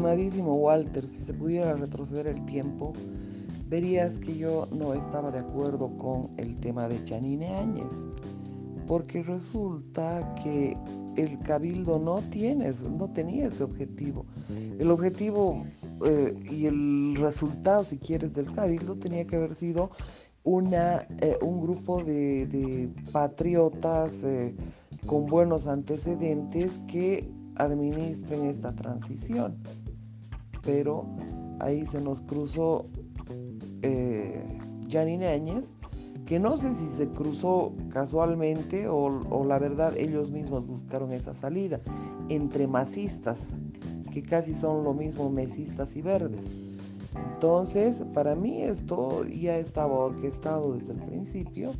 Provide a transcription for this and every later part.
estimadísimo Walter, si se pudiera retroceder el tiempo, verías que yo no estaba de acuerdo con el tema de Chanine Áñez, porque resulta que el cabildo no tiene, no tenía ese objetivo. El objetivo eh, y el resultado, si quieres, del cabildo tenía que haber sido una, eh, un grupo de, patriotas eh, con buenos antecedentes que administren esta transición. Pero ahí se nos cruzó eh, Janine Áñez, que no sé si se cruzó casualmente o, la verdad ellos mismos buscaron esa salida entre masistas, que casi son lo mismo mesistas y verdes. Entonces, para mí esto ya estaba orquestado desde el principio.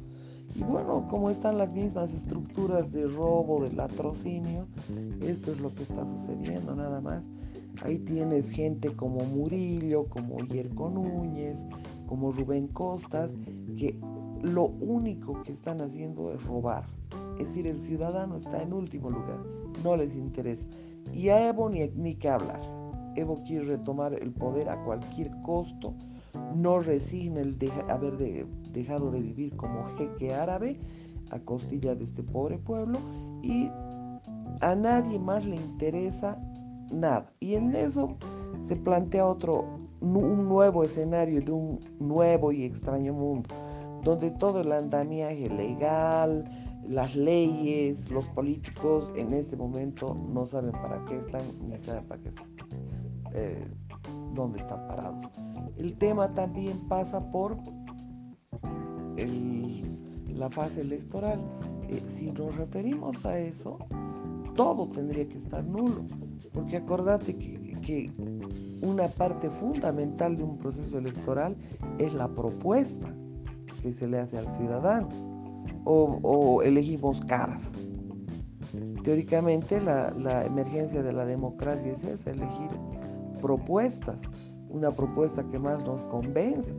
Y bueno, como están las mismas estructuras de robo, de latrocinio, esto es lo que está sucediendo nada más. Ahí tienes gente como Murillo, como Yerko Núñez, como Rubén Costas, que lo único que están haciendo es robar. Es decir, el ciudadano está en último lugar, no les interesa. Y a Evo ni, ni que hablar. Evo quiere retomar el poder a cualquier costo, no resigna el haber dejado de vivir como jeque árabe a costilla de este pobre pueblo y a nadie más le interesa nada. Y en eso se plantea otro, un nuevo escenario de un nuevo y extraño mundo, donde todo el andamiaje legal, las leyes, los políticos en este momento no saben para qué están, ni saben para qué eh, dónde están parados. El tema también pasa por la fase electoral. Eh, si nos referimos a eso, todo tendría que estar nulo. Porque acordate que, una parte fundamental de un proceso electoral es la propuesta que se le hace al ciudadano. O, elegimos caras. Teóricamente la, emergencia de la democracia es esa, elegir propuestas, una propuesta que más nos convenza.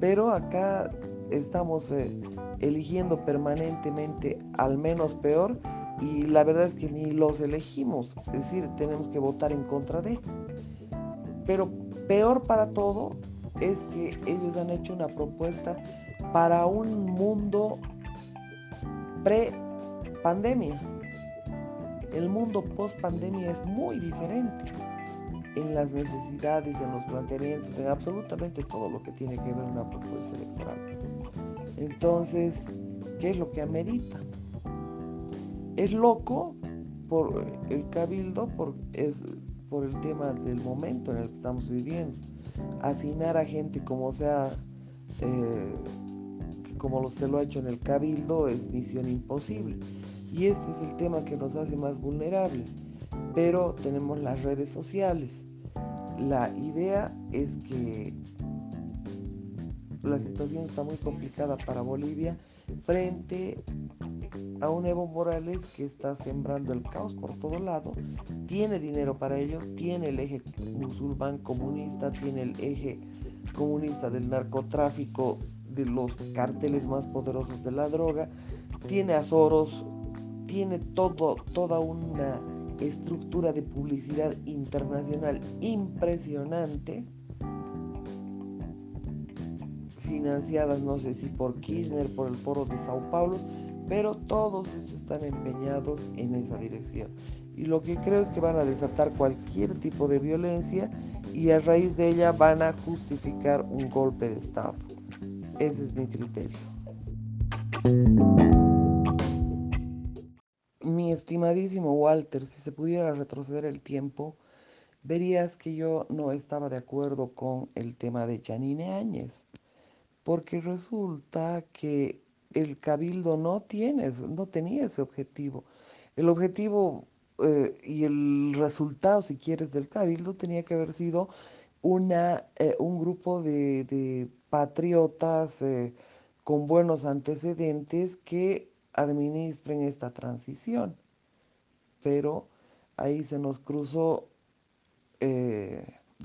Pero acá estamos eh, eligiendo permanentemente al menos peor y la verdad es que ni los elegimos, es decir, tenemos que votar en contra de. Pero peor para todo es que ellos han hecho una propuesta para un mundo pre-pandemia. El mundo post-pandemia es muy diferente en las necesidades, en los planteamientos, en absolutamente todo lo que tiene que ver una propuesta electoral. Entonces, ¿qué es lo que amerita? Es loco por el cabildo, por, es, por el tema del momento en el que estamos viviendo. Asignar a gente como sea, eh, como se lo ha hecho en el cabildo, es misión imposible. Y este es el tema que nos hace más vulnerables. Pero tenemos las redes sociales. La idea es que la situación está muy complicada para Bolivia frente a un Evo Morales que está sembrando el caos por todo lado, tiene dinero para ello, tiene el eje musulmán comunista, tiene el eje comunista del narcotráfico, de los carteles más poderosos de la droga, tiene Azoros, tiene todo, toda una estructura de publicidad internacional impresionante, financiadas no sé si por Kirchner, por el foro de Sao Paulo, pero todos ellos están empeñados en esa dirección. Y lo que creo es que van a desatar cualquier tipo de violencia y a raíz de ella van a justificar un golpe de Estado. Ese es mi criterio. Mi estimadísimo Walter, si se pudiera retroceder el tiempo, verías que yo no estaba de acuerdo con el tema de Janine Áñez, porque resulta que el cabildo no tiene, no tenía ese objetivo. El objetivo eh, y el resultado, si quieres, del cabildo tenía que haber sido una, eh, un grupo de, patriotas eh, con buenos antecedentes que administren esta transición. Pero ahí se nos cruzó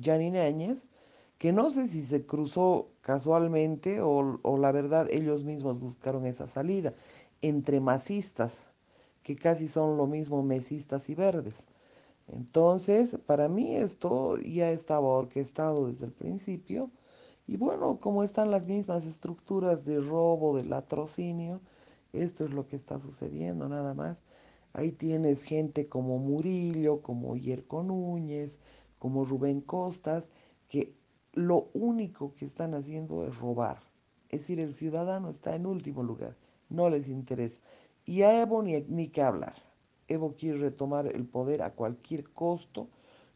Janine Áñez, que no sé si se cruzó casualmente o, la verdad ellos mismos buscaron esa salida entre masistas, que casi son lo mismo mesistas y verdes. Entonces, para mí esto ya estaba orquestado desde el principio y bueno, como están las mismas estructuras de robo, de latrocinio, esto es lo que está sucediendo nada más. Ahí tienes gente como Murillo, como Yerko Núñez, como Rubén Costas, que lo único que están haciendo es robar. Es decir, el ciudadano está en último lugar, no les interesa. Y a Evo ni, ni que hablar. Evo quiere retomar el poder a cualquier costo,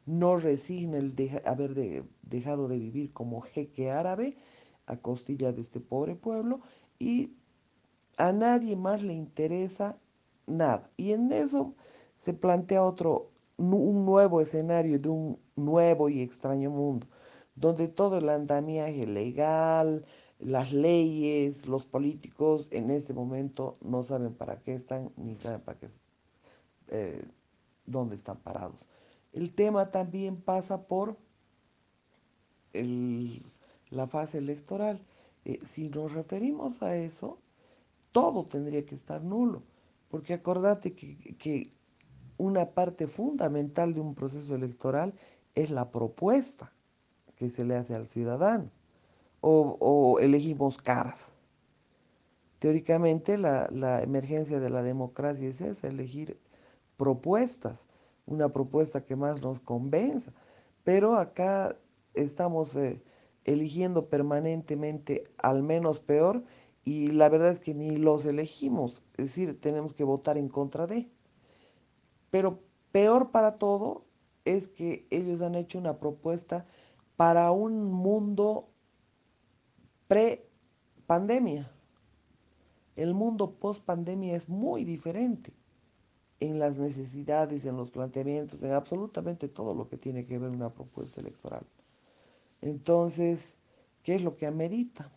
no resigna el haber de, dejado de vivir como jeque árabe a costilla de este pobre pueblo y a nadie más le interesa nada. Y en eso se plantea otro, un nuevo escenario de un nuevo y extraño mundo, donde todo el andamiaje legal, las leyes, los políticos en este momento no saben para qué están ni saben para qué, eh, dónde están parados. El tema también pasa por el, la fase electoral. Eh, si nos referimos a eso, todo tendría que estar nulo, porque acordate que, que una parte fundamental de un proceso electoral es la propuesta que se le hace al ciudadano, o, elegimos caras. Teóricamente la, la, emergencia de la democracia es esa, elegir propuestas, una propuesta que más nos convenza, pero acá estamos eh, eligiendo permanentemente al menos peor y la verdad es que ni los elegimos, es decir, tenemos que votar en contra de. Pero peor para todo es que ellos han hecho una propuesta para un mundo pre-pandemia. El mundo post-pandemia es muy diferente en las necesidades, en los planteamientos, en absolutamente todo lo que tiene que ver una propuesta electoral. Entonces, ¿qué es lo que amerita?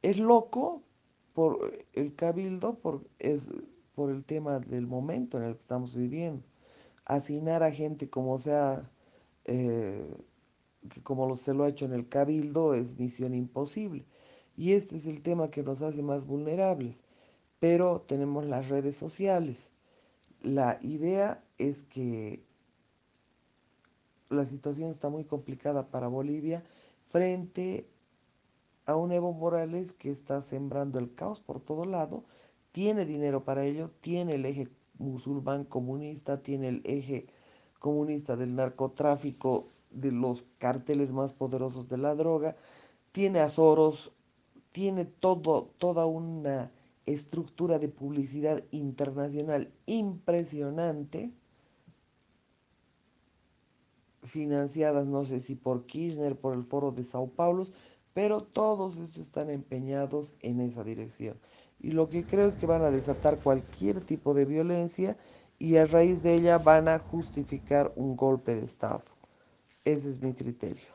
Es loco por el cabildo, por, es, por el tema del momento en el que estamos viviendo. Asignar a gente como sea, eh, que como se lo ha hecho en el cabildo, es misión imposible. Y este es el tema que nos hace más vulnerables. Pero tenemos las redes sociales. La idea es que la situación está muy complicada para Bolivia frente a un Evo Morales que está sembrando el caos por todo lado, tiene dinero para ello, tiene el eje musulmán comunista, tiene el eje comunista del narcotráfico, de los carteles más poderosos de la droga, tiene a Soros, tiene todo, toda una estructura de publicidad internacional impresionante financiadas no sé si por Kirchner, por el foro de Sao Paulo, pero todos estos están empeñados en esa dirección. Y lo que creo es que van a desatar cualquier tipo de violencia y a raíz de ella van a justificar un golpe de Estado. Ese es mi criterio.